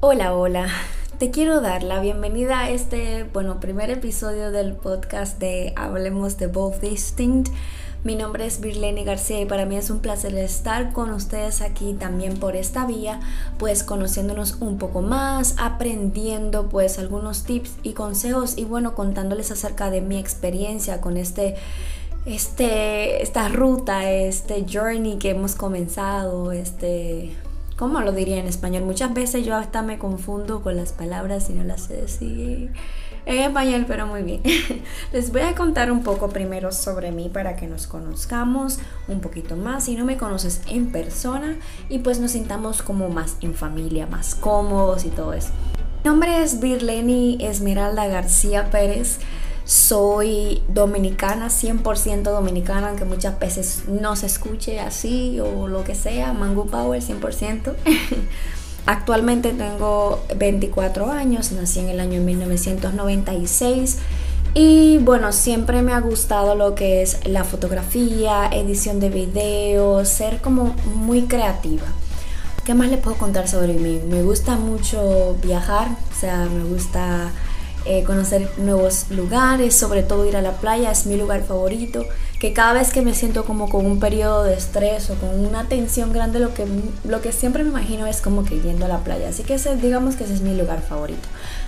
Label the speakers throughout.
Speaker 1: Hola, hola. Te quiero dar la bienvenida a este, bueno, primer episodio del podcast de Hablemos de Both Distinct. Mi nombre es Birleni García y para mí es un placer estar con ustedes aquí también por esta vía, pues conociéndonos un poco más, aprendiendo pues algunos tips y consejos y bueno, contándoles acerca de mi experiencia con este este esta ruta, este journey que hemos comenzado, este ¿cómo lo diría en español? Muchas veces yo hasta me confundo con las palabras y no las sé decir en español, pero muy bien. Les voy a contar un poco primero sobre mí para que nos conozcamos un poquito más. Si no me conoces en persona y pues nos sintamos como más en familia, más cómodos y todo eso. Mi nombre es Birleni Esmeralda García Pérez. Soy dominicana, 100% dominicana, aunque muchas veces no se escuche así o lo que sea, Mango Power 100%. Actualmente tengo 24 años, nací en el año 1996 y bueno, siempre me ha gustado lo que es la fotografía, edición de videos, ser como muy creativa. ¿Qué más le puedo contar sobre mí? Me gusta mucho viajar, o sea, me gusta eh, conocer nuevos lugares, sobre todo ir a la playa, es mi lugar favorito, que cada vez que me siento como con un periodo de estrés o con una tensión grande, lo que, lo que siempre me imagino es como que yendo a la playa, así que digamos que ese es mi lugar favorito.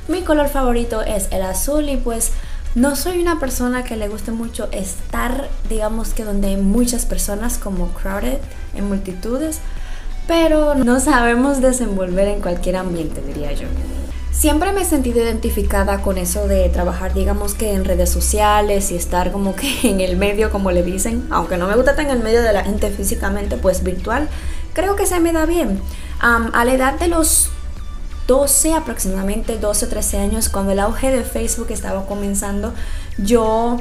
Speaker 1: Mi color favorito es el azul y pues no soy una persona que le guste mucho estar, digamos que donde hay muchas personas como crowded, en multitudes, pero no sabemos desenvolver en cualquier ambiente, diría yo. Siempre me he sentido identificada con eso de trabajar, digamos que en redes sociales y estar como que en el medio, como le dicen, aunque no me gusta estar en el medio de la gente físicamente, pues virtual, creo que se me da bien. a la edad de los 12, aproximadamente 12 o 13 años, cuando el auge de Facebook estaba comenzando, yo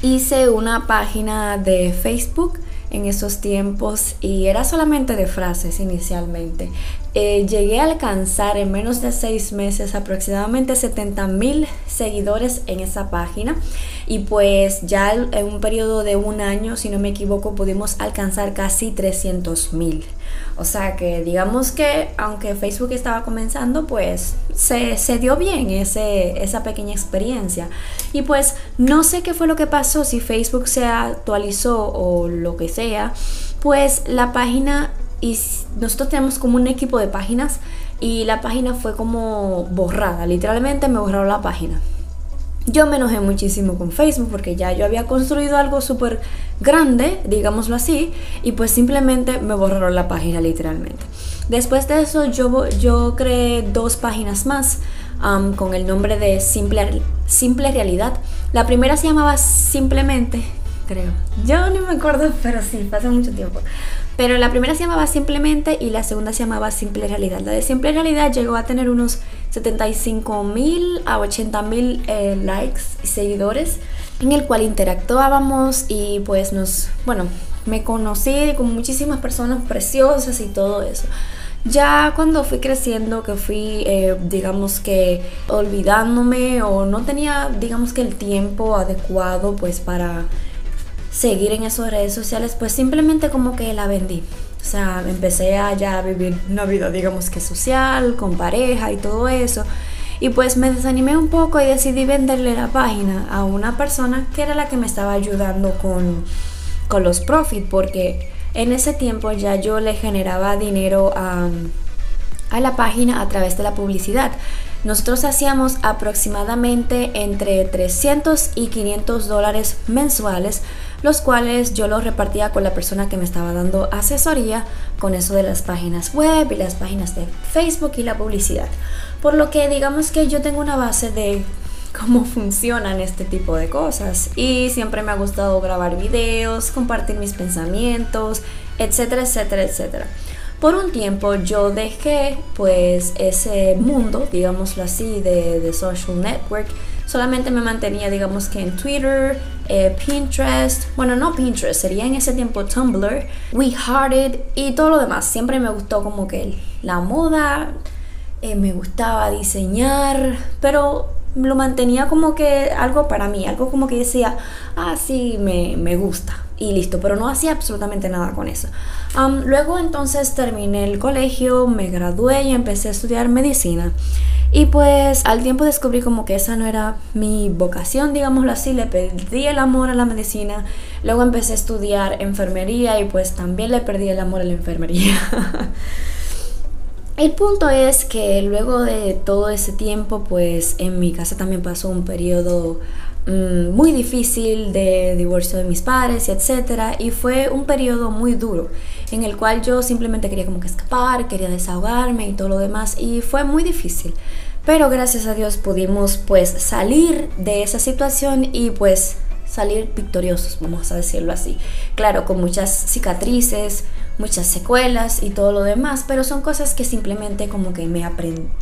Speaker 1: hice una página de Facebook en esos tiempos y era solamente de frases inicialmente. Eh, llegué a alcanzar en menos de seis meses aproximadamente 70 mil seguidores en esa página y pues ya en un periodo de un año, si no me equivoco, pudimos alcanzar casi 300 mil. O sea que digamos que aunque Facebook estaba comenzando, pues se, se, dio bien ese, esa pequeña experiencia. Y pues no sé qué fue lo que pasó, si Facebook se actualizó o lo que sea, pues la página, y nosotros tenemos como un equipo de páginas y la página fue como borrada, literalmente me borraron la página. Yo me enojé muchísimo con Facebook porque ya yo había construido algo súper grande, digámoslo así, y pues simplemente me borraron la página literalmente. Después de eso yo, yo creé dos páginas más con el nombre de Simple, Simple Realidad. La primera se llamaba Simplemente, creo. Yo no me acuerdo, pero sí, hace mucho tiempo. Pero la primera se llamaba Simplemente y la segunda se llamaba Simple Realidad. La de Simple Realidad llegó a tener unos 75 mil a 80 mil eh, likes y seguidores en el cual interactuábamos y pues nos, bueno, me conocí con muchísimas personas preciosas y todo eso. Ya cuando fui creciendo, que fui, eh, digamos que olvidándome o no tenía, digamos que el tiempo adecuado pues para seguir en esas redes sociales, pues simplemente como que la vendí. O sea, empecé a ya vivir una vida, digamos que social, con pareja y todo eso. Y pues me desanimé un poco y decidí venderle la página a una persona que era la que me estaba ayudando con, con los profits, porque en ese tiempo ya yo le generaba dinero a, a la página a través de la publicidad. Nosotros hacíamos aproximadamente entre 300 y 500 dólares mensuales los cuales yo los repartía con la persona que me estaba dando asesoría con eso de las páginas web y las páginas de Facebook y la publicidad. Por lo que digamos que yo tengo una base de cómo funcionan este tipo de cosas y siempre me ha gustado grabar videos, compartir mis pensamientos, etcétera, etcétera, etcétera. Por un tiempo yo dejé pues ese mundo, digámoslo así, de, de social network solamente me mantenía, digamos que en Twitter, eh, Pinterest, bueno, no Pinterest, sería en ese tiempo Tumblr, WeHearted y todo lo demás. Siempre me gustó como que la moda, eh, me gustaba diseñar, pero lo mantenía como que algo para mí, algo como que decía, ah, sí, me, me gusta. y listo, pero no hacía absolutamente nada con eso. luego entonces terminé el colegio, me gradué y empecé a estudiar medicina. Y pues al tiempo descubrí como que esa no era mi vocación, digámoslo así, le perdí el amor a la medicina. Luego empecé a estudiar enfermería y pues también le perdí el amor a la enfermería. el punto es que luego de todo ese tiempo, pues en mi casa también pasó un periodo muy difícil de divorcio de mis padres y etcétera y fue un periodo muy duro en el cual yo simplemente quería como que escapar, quería desahogarme y todo lo demás y fue muy difícil. Pero gracias a Dios pudimos pues salir de esa situación y pues salir victoriosos, vamos a decirlo así. Claro, con muchas cicatrices, muchas secuelas y todo lo demás, pero son cosas que simplemente como que me,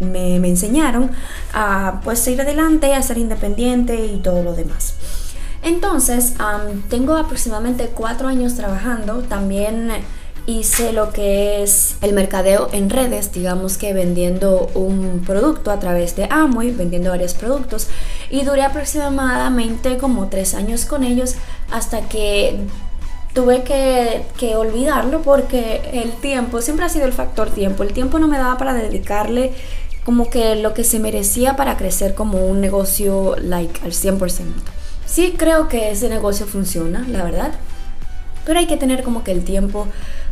Speaker 1: me, me enseñaron a pues ir adelante, a ser independiente y todo lo demás. Entonces, tengo aproximadamente cuatro años trabajando, también hice lo que es el mercadeo en redes, digamos que vendiendo un producto a través de Amway, vendiendo varios productos y duré aproximadamente como tres años con ellos hasta que tuve que, que, olvidarlo porque el tiempo, siempre ha sido el factor tiempo, el tiempo no me daba para dedicarle como que lo que se merecía para crecer como un negocio like al 100%. Sí creo que ese negocio funciona, la verdad, pero hay que tener como que el tiempo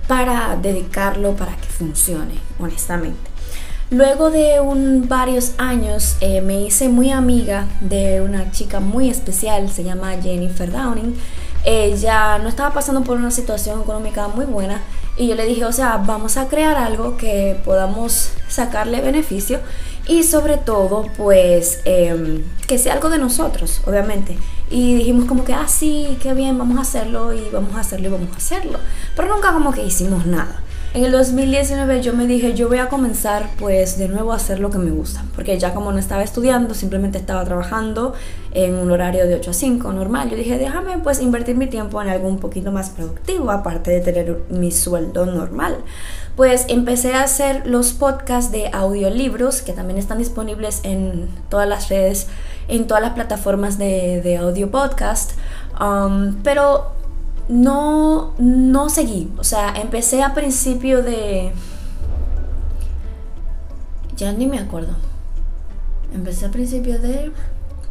Speaker 1: para dedicarlo para que funcione, honestamente. Luego de un, varios años eh, me hice muy amiga de una chica muy especial, se llama Jennifer Downing. Ella no estaba pasando por una situación económica muy buena y yo le dije, o sea, vamos a crear algo que podamos sacarle beneficio y sobre todo pues em, que sea algo de nosotros, obviamente. Y dijimos como que, ah, sí, qué bien, vamos a hacerlo y vamos a hacerlo y vamos a hacerlo. Pero nunca como que hicimos nada. En el 2019 yo me dije, yo voy a comenzar pues de nuevo a hacer lo que me gusta, porque ya como no estaba estudiando, simplemente estaba trabajando en un horario de 8 a 5 normal. Yo dije, déjame pues invertir mi tiempo en algo un poquito más productivo, aparte de tener mi sueldo normal. Pues empecé a hacer los podcasts de audiolibros, que también están disponibles en todas las redes, en todas las plataformas de, de audio podcast. Um, pero no, no seguí. O sea, empecé a principio de... Ya ni me acuerdo. Empecé a principio de...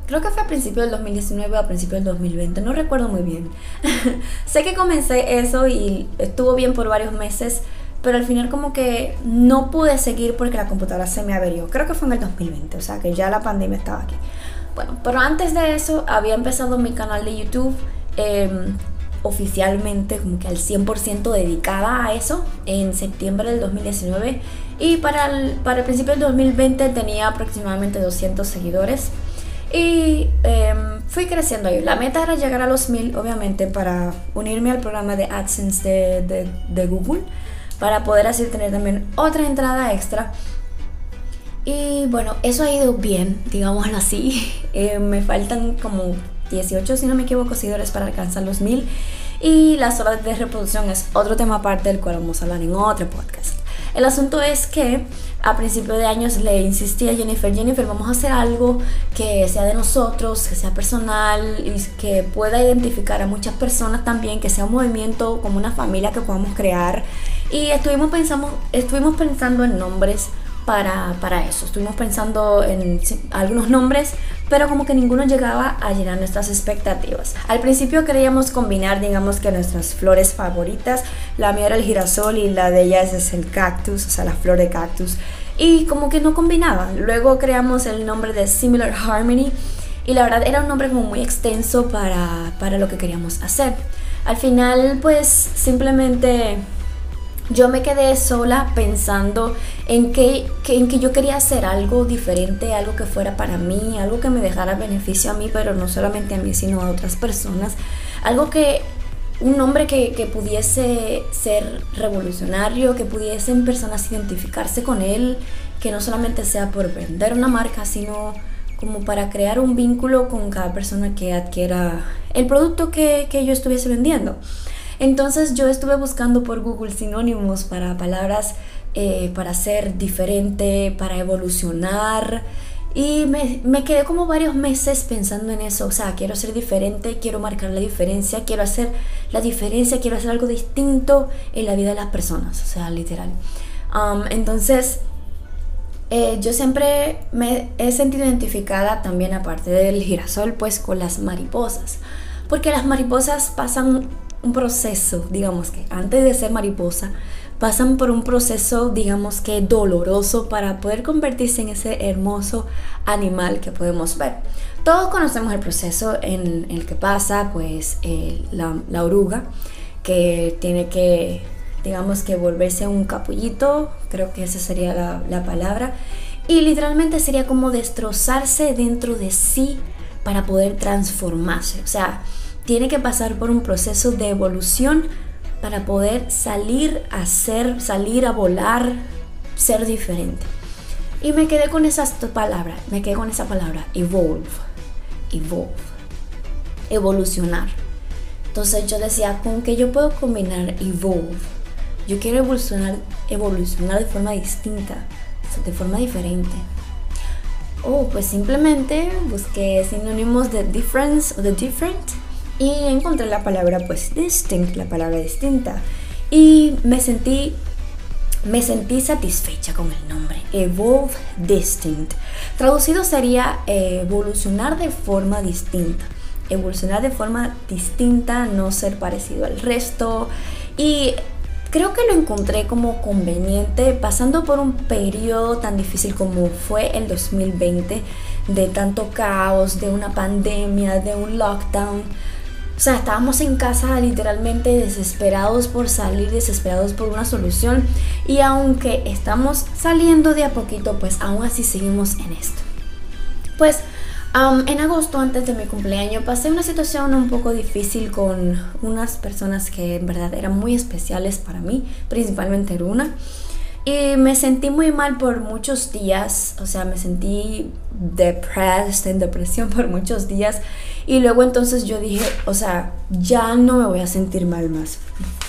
Speaker 1: Creo que fue a principio del 2019 o a principio del 2020, no recuerdo muy bien. sé que comencé eso y estuvo bien por varios meses, pero al final como que no pude seguir porque la computadora se me averió. Creo que fue en el 2020, o sea que ya la pandemia estaba aquí. Bueno, pero antes de eso había empezado mi canal de YouTube. Em, oficialmente como que al 100% dedicada a eso en septiembre del 2019 y para el, para el principio del 2020 tenía aproximadamente 200 seguidores y em, fui creciendo ahí. La meta era llegar a los 1000 obviamente para unirme al programa de AdSense de, de, Google para poder así tener también otra entrada extra. Y bueno, eso ha ido bien, digámoslo así. Eh, me faltan como 18, si no me equivoco, seguidores para alcanzar los 1000. Y las horas de reproducción es otro tema aparte del cual vamos a hablar en otro podcast. El asunto es que a principio de años le insistí a Jennifer, Jennifer, vamos a hacer algo que sea de nosotros, que sea personal y que pueda identificar a muchas personas también, que sea un movimiento como una familia que podamos crear. Y estuvimos, pensando, estuvimos pensando en nombres para, para eso. Estuvimos pensando en algunos nombres, pero como que ninguno llegaba a llenar nuestras expectativas. Al principio queríamos combinar, digamos que nuestras flores favoritas. La mía era el girasol y la de ellas es el cactus, o sea, la flor de cactus. Y como que no combinaban. Luego creamos el nombre de Similar Harmony y la verdad era un nombre como muy extenso para, para lo que queríamos hacer. Al final pues simplemente yo me quedé sola pensando en que, en que yo quería hacer algo diferente, algo que fuera para mí, algo que me dejara beneficio a mí, pero no solamente a mí, sino a otras personas. Algo que, un nombre que, que pudiese ser revolucionario, que pudiesen personas identificarse con él, que no solamente sea por vender una marca, sino como para crear un vínculo con cada persona que adquiera el producto que, que yo estuviese vendiendo. Entonces yo estuve buscando por Google sinónimos para palabras eh, para ser diferente, para evolucionar. Y me, me, quedé como varios meses pensando en eso, o sea, quiero ser diferente, quiero marcar la diferencia, quiero hacer la diferencia, quiero hacer algo distinto en la vida de las personas, o sea, literal. Um, entonces, eh, yo siempre me he sentido identificada también, aparte del girasol, pues con las mariposas, porque las mariposas pasan un proceso, digamos que antes de ser mariposa, pasan por un proceso, digamos que doloroso para poder convertirse en ese hermoso animal que podemos ver. Todos conocemos el proceso en el que pasa, pues, la, oruga, que tiene que, digamos que volverse un capullito, creo que esa sería la, la palabra, y literalmente sería como destrozarse dentro de sí para poder transformarse. O sea, tiene que pasar por un proceso de evolución para poder salir a ser, salir a volar, ser diferente. Y me quedé con esas palabras, me quedé con esa palabra, evolve, evolve, evolucionar. Entonces yo decía, con que yo puedo combinar evolve, yo quiero evolucionar, evolucionar de forma distinta, de forma diferente. Oh, pues simplemente busqué sinónimos de difference o de different y encontré la palabra pues distinct, la palabra distinta y me sentí me sentí satisfecha con el nombre, Evolve Distinct. Traducido sería evolucionar de forma distinta. Evolucionar de forma distinta, no ser parecido al resto. Y creo que lo encontré como conveniente pasando por un periodo tan difícil como fue el 2020, de tanto caos, de una pandemia, de un lockdown o sea, estábamos en casa literalmente desesperados por salir, desesperados por una solución. Y aunque estamos saliendo de a poquito, pues aún así seguimos en esto. Pues en agosto, antes de mi cumpleaños, pasé una situación un poco difícil con unas personas que en verdad eran muy especiales para mí, principalmente una. Y me sentí muy mal por muchos días, o sea, me sentí depressed, en depresión por muchos días. Y luego entonces yo dije, o sea, ya no me voy a sentir mal más.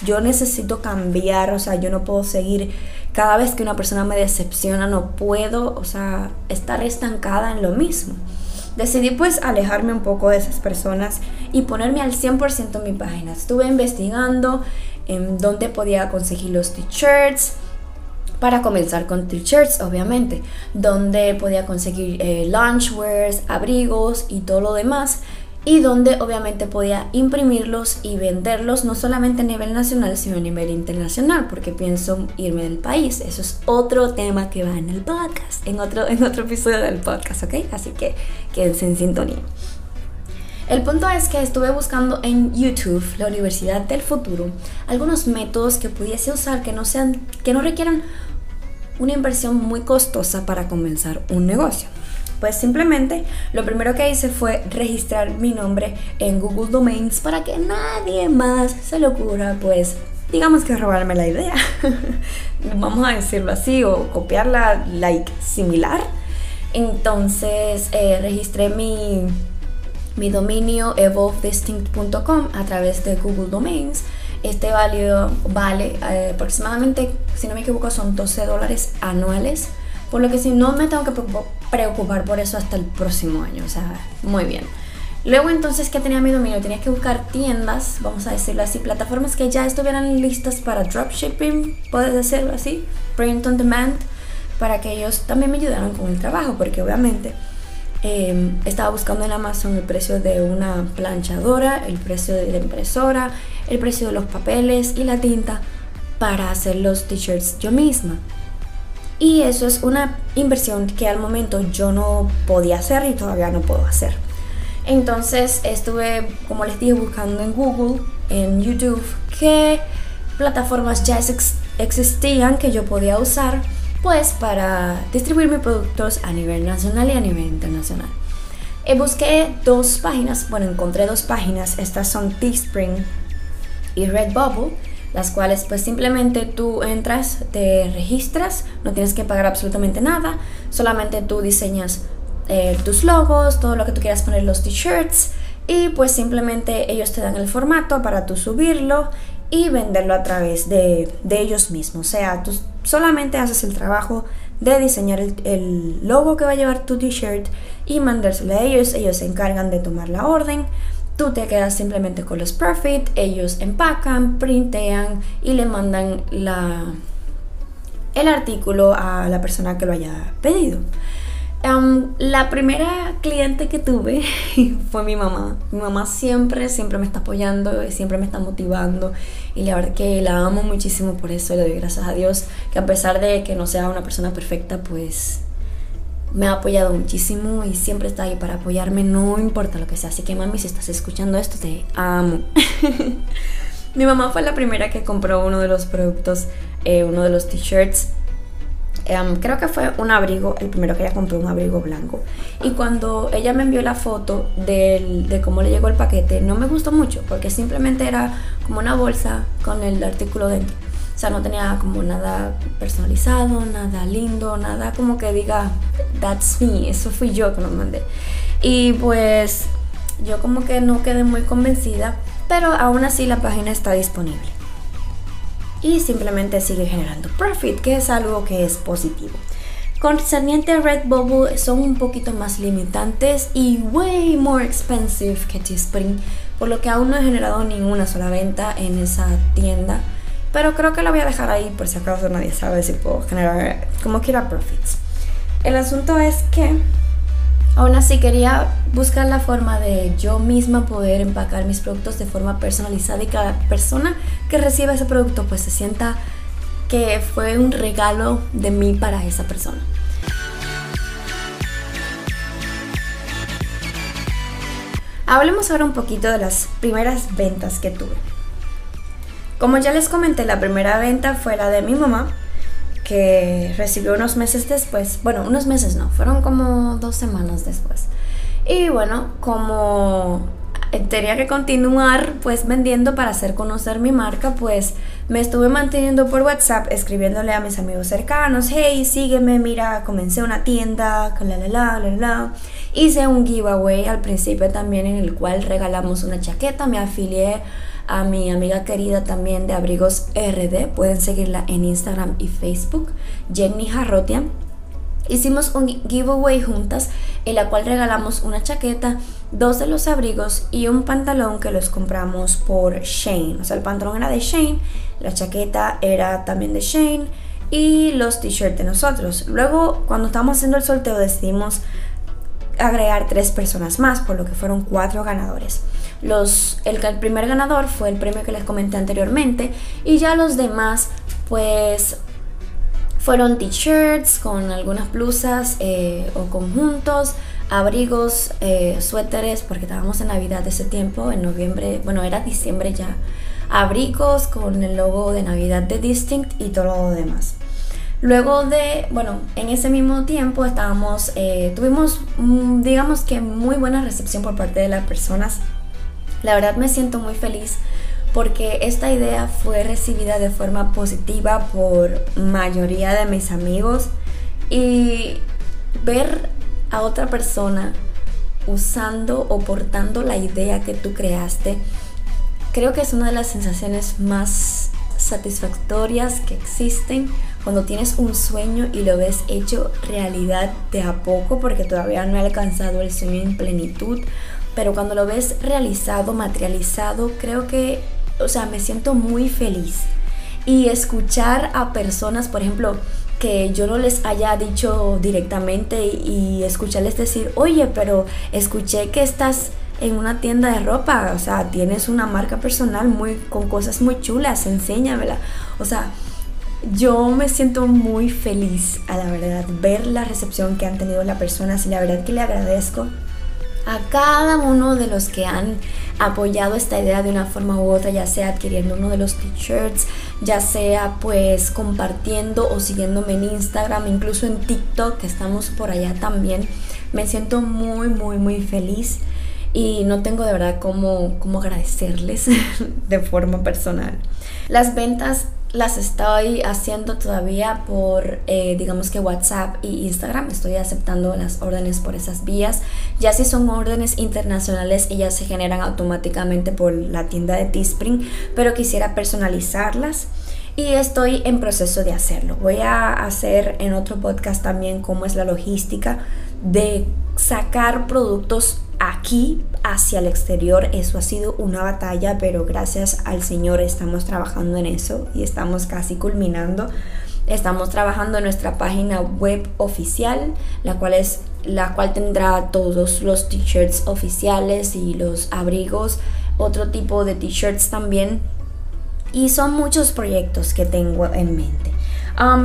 Speaker 1: Yo necesito cambiar, o sea, yo no puedo seguir. Cada vez que una persona me decepciona, no puedo, o sea, estar estancada en lo mismo. Decidí pues alejarme un poco de esas personas y ponerme al 100% en mi página. Estuve investigando en dónde podía conseguir los t-shirts para comenzar con t-shirts, obviamente, donde podía conseguir eh, abrigos y todo lo demás, y donde obviamente podía imprimirlos y venderlos no solamente a nivel nacional, sino a nivel internacional, porque pienso irme del país. Eso es otro tema que va en el podcast, en otro, en otro episodio del podcast, ¿ok? Así que quédense en sintonía. El punto es que estuve buscando en YouTube, la Universidad del Futuro, algunos métodos que pudiese usar que no sean, que no requieran una inversión muy costosa para comenzar un negocio. Pues simplemente lo primero que hice fue registrar mi nombre en Google Domains para que nadie más se le ocurra, pues, digamos que robarme la idea. Vamos a decirlo así, o copiarla, like, similar. Entonces eh, registré mi, mi dominio evolvedistinct.com a través de Google Domains este válido vale eh, aproximadamente, si no me equivoco, son 12 dólares anuales. Por lo que si no me tengo que preocupar por eso hasta el próximo año. O sea, muy bien. Luego entonces que tenía mi dominio, tenía que buscar tiendas, vamos a decirlo así, plataformas que ya estuvieran listas para dropshipping, puedes decirlo así, print on demand, para que ellos también me ayudaran con el trabajo, porque obviamente Em, estaba buscando en Amazon el precio de una planchadora, el precio de la impresora, el precio de los papeles y la tinta para hacer los t-shirts yo misma. Y eso es una inversión que al momento yo no podía hacer y todavía no puedo hacer. Entonces estuve, como les dije, buscando en Google, en YouTube, qué plataformas ya existían que yo podía usar pues para distribuir mis productos a nivel nacional y a nivel internacional. Y busqué dos páginas, bueno, encontré dos páginas, estas son Teespring y Redbubble, las cuales pues simplemente tú entras, te registras, no tienes que pagar absolutamente nada, solamente tú diseñas eh, tus logos, todo lo que tú quieras poner los t-shirts y pues simplemente ellos te dan el formato para tú subirlo y venderlo a través de, de ellos mismos. O sea, tú solamente haces el trabajo de diseñar el, el logo que va a llevar tu t-shirt y mandárselo a ellos. Ellos se encargan de tomar la orden. Tú te quedas simplemente con los profit, ellos empacan, printean y le mandan la, el artículo a la persona que lo haya pedido. Um, la primera cliente que tuve fue mi mamá. Mi mamá siempre, siempre me está apoyando y siempre me está motivando. Y la verdad que la amo muchísimo por eso. Le doy gracias a Dios que a pesar de que no sea una persona perfecta, pues me ha apoyado muchísimo y siempre está ahí para apoyarme, no importa lo que sea. Así que mami, si estás escuchando esto, te amo. mi mamá fue la primera que compró uno de los productos, eh, uno de los t-shirts Em, creo que fue un abrigo, el primero que ella compró, un abrigo blanco. Y cuando ella me envió la foto de cómo le llegó el paquete, no me gustó mucho, porque simplemente era como una bolsa con el artículo dentro. O sea, no tenía como nada personalizado, nada lindo, nada como que diga, that's me, eso fui yo que lo mandé. Y pues yo como que no quedé muy convencida, pero aún así la página está disponible y simplemente sigue generando profit, que es algo que es positivo. Concerniente a Redbubble son un poquito más limitantes y way more expensive que Teespring, por lo que aún no he generado ninguna sola venta en esa tienda, pero creo que la voy a dejar ahí por si acaso nadie sabe si puedo generar como quiera profits. El asunto es que Aún así quería buscar la forma de yo misma poder empacar mis productos de forma personalizada y cada persona que reciba ese producto pues se sienta que fue un regalo de mí para esa persona. Hablemos ahora un poquito de las primeras ventas que tuve. Como ya les comenté, la primera venta fue la de mi mamá, que recibió unos meses después, bueno, unos meses no, fueron como dos semanas después. Y bueno, como tenía que continuar pues vendiendo para hacer conocer mi marca, pues me estuve manteniendo por WhatsApp escribiéndole a mis amigos cercanos, hey, sígueme, mira, comencé una tienda, la la la la la. Hice un giveaway al principio también en el cual regalamos una chaqueta, me afilié a mi amiga querida también de Abrigos RD. Pueden seguirla en Instagram y Facebook, Jenny Jarrotia. Hicimos un giveaway juntas en la cual regalamos una chaqueta, dos de los abrigos y un pantalón que los compramos por Shane. O sea, el pantalón era de Shane, la chaqueta era también de Shane y los t-shirts de nosotros. Luego, cuando estábamos haciendo el sorteo, decidimos agregar tres personas más, por lo que fueron cuatro ganadores. Los, el, primer ganador fue el premio que les comenté anteriormente y ya los demás pues fueron t-shirts con algunas blusas eh, o conjuntos, abrigos, eh, suéteres, porque estábamos en Navidad ese tiempo, en noviembre, bueno, era diciembre ya, abrigos con el logo de Navidad de Distinct y todo lo demás. Luego de, bueno, en ese mismo tiempo estábamos, eh, tuvimos, mm, digamos que muy buena recepción por parte de las personas. La verdad me siento muy feliz porque esta idea fue recibida de forma positiva por mayoría de mis amigos y ver a otra persona usando o portando la idea que tú creaste, creo que es una de las sensaciones más satisfactorias que existen cuando tienes un sueño y lo ves hecho realidad de a poco, porque todavía no he alcanzado el sueño en plenitud, pero cuando lo ves realizado, materializado, creo que, o sea, me siento muy feliz. Y escuchar a personas, por ejemplo, que yo no les haya dicho directamente y escucharles decir, oye, pero escuché que estás en una tienda de ropa, o sea, tienes una marca personal muy con cosas muy chulas, enséñamela. O sea, yo me siento muy feliz a la verdad ver la recepción que han tenido las personas y la verdad que le agradezco a cada uno de los que han apoyado esta idea de una forma u otra, ya sea adquiriendo uno de los t-shirts, ya sea pues compartiendo o siguiéndome en Instagram, incluso en TikTok, que estamos por allá también. Me siento muy, muy, muy feliz y no tengo de verdad cómo, cómo agradecerles de forma personal. Las ventas las estoy haciendo todavía por, eh, digamos que WhatsApp y Instagram. Estoy aceptando las órdenes por esas vías. Ya si son órdenes internacionales, ellas se generan automáticamente por la tienda de Teespring, pero quisiera personalizarlas. y estoy en proceso de hacerlo. Voy a hacer en otro podcast también cómo es la logística de sacar productos aquí hacia el exterior. Eso ha sido una batalla, pero gracias al Señor estamos trabajando en eso y estamos casi culminando. Estamos trabajando en nuestra página web oficial, la cual es la cual tendrá todos los t-shirts oficiales y los abrigos, otro tipo de t-shirts también y son muchos proyectos que tengo en mente.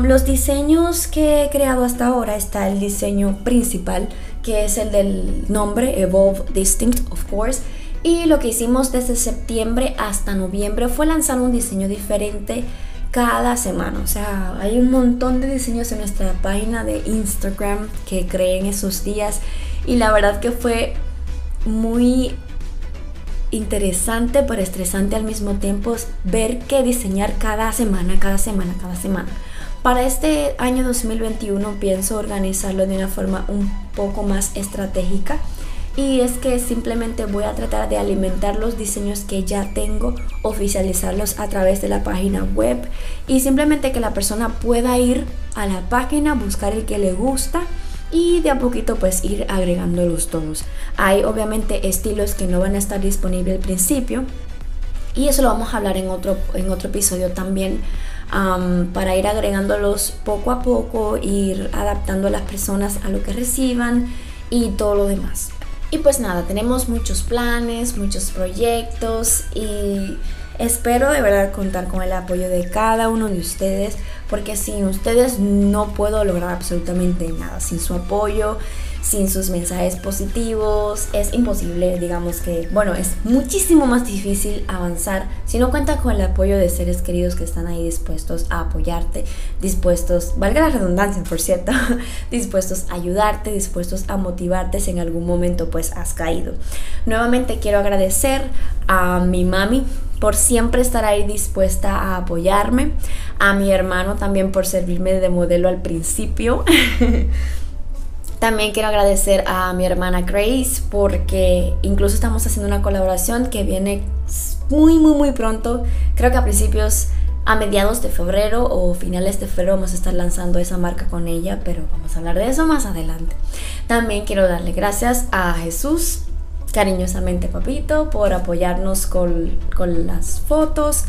Speaker 1: los diseños que he creado hasta ahora está el diseño principal que es el del nombre Evolve Distinct of course y lo que hicimos desde septiembre hasta noviembre fue lanzar un diseño diferente cada semana. O sea, hay un montón de diseños en nuestra página de Instagram que creé en esos días y la verdad que fue muy interesante pero estresante al mismo tiempo ver qué diseñar cada semana, cada semana, cada semana. Para este año 2021 pienso organizarlo de una forma un poco más estratégica y es que simplemente voy a tratar de alimentar los diseños que ya tengo, oficializarlos a través de la página web y simplemente que la persona pueda ir a la página, buscar el que le gusta y de a poquito pues ir agregándolos todos. Hay obviamente estilos que no van a estar disponibles al principio y eso lo vamos a hablar en otro, en otro episodio también para ir agregándolos poco a poco, ir adaptando a las personas a lo que reciban y todo lo demás. Y pues nada, tenemos muchos planes, muchos proyectos y Espero de verdad contar con el apoyo de cada uno de ustedes, porque sin ustedes no puedo lograr absolutamente nada. Sin su apoyo, sin sus mensajes positivos, es imposible, digamos que, bueno, es muchísimo más difícil avanzar si no cuenta con el apoyo de seres queridos que están ahí dispuestos a apoyarte, dispuestos, valga la redundancia, por cierto, dispuestos a ayudarte, dispuestos a motivarte si en algún momento pues has caído. Nuevamente quiero agradecer a mi mami por siempre estar ahí dispuesta a apoyarme, a mi hermano también por servirme de modelo al principio. También quiero agradecer a mi hermana Grace porque incluso estamos haciendo una colaboración que viene muy, muy, muy pronto. Creo que a principios, a mediados de febrero o finales de febrero vamos a estar lanzando esa marca con ella, pero vamos a hablar de eso más adelante. También quiero darle gracias a Jesús cariñosamente papito por apoyarnos con, las fotos.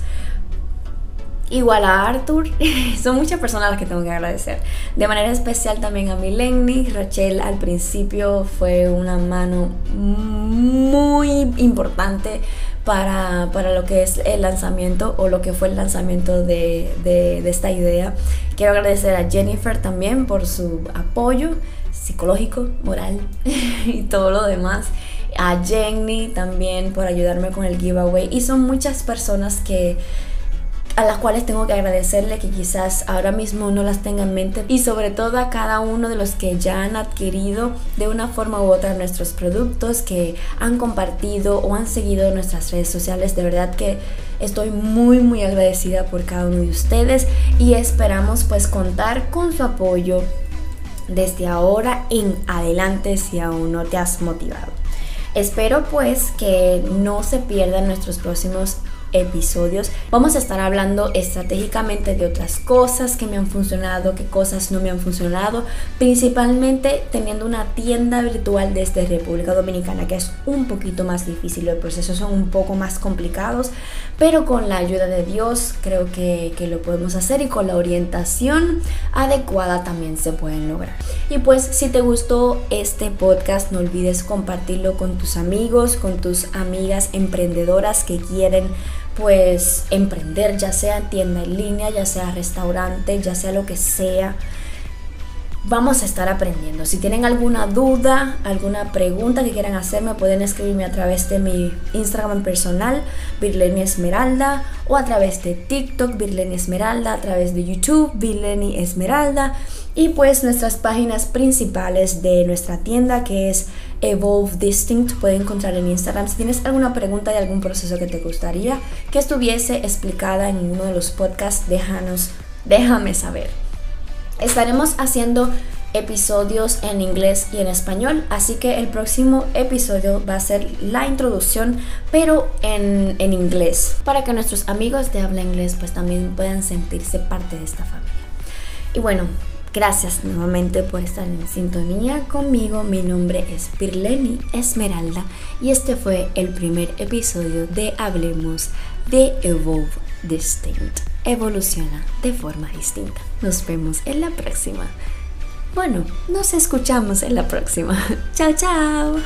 Speaker 1: Igual a Arthur, son muchas personas a las que tengo que agradecer. De manera especial también a Mileni, Rachel al principio fue una mano muy importante para, lo que es el lanzamiento o lo que fue el lanzamiento de, de esta idea. Quiero agradecer a Jennifer también por su apoyo psicológico, moral y todo lo demás a Jenny también por ayudarme con el giveaway y son muchas personas que a las cuales tengo que agradecerle que quizás ahora mismo no las tenga en mente y sobre todo a cada uno de los que ya han adquirido de una forma u otra nuestros productos, que han compartido o han seguido nuestras redes sociales. De verdad que estoy muy muy agradecida por cada uno de ustedes y esperamos pues contar con su apoyo desde ahora en adelante si aún no te has motivado. Espero pues que no se pierdan nuestros próximos episodios vamos a estar hablando estratégicamente de otras cosas que me han funcionado, qué cosas no me han funcionado, principalmente teniendo una tienda virtual desde República Dominicana que es un poquito más difícil, los procesos son un poco más complicados, pero con la ayuda de Dios creo que, que lo podemos hacer y con la orientación adecuada también se pueden lograr. Y pues si te gustó este podcast no olvides compartirlo con tus amigos, con tus amigas emprendedoras que quieren pues emprender, ya sea tienda en línea, ya sea restaurante, ya sea lo que sea. Vamos a estar aprendiendo. Si tienen alguna duda, alguna pregunta que quieran hacerme, pueden escribirme a través de mi Instagram personal, Virleni Esmeralda, o a través de TikTok, Virleni Esmeralda, a través de YouTube, Virleni Esmeralda, y pues nuestras páginas principales de nuestra tienda, que es Evolve Distinct, pueden encontrar en Instagram. Si tienes alguna pregunta de algún proceso que te gustaría que estuviese explicada en uno de los podcasts, déjanos, déjame saber. Estaremos haciendo episodios en inglés y en español, así que el próximo episodio va a ser la introducción, pero en, en inglés, para que nuestros amigos de habla inglés pues también puedan sentirse parte de esta familia. Y bueno, Gracias nuevamente por estar en sintonía conmigo. Mi nombre es Pirleni Esmeralda y este fue el primer episodio de Hablemos de Evolve Distinct. Evoluciona de forma distinta. Nos vemos en la próxima. Bueno, nos escuchamos en la próxima. chao, chao.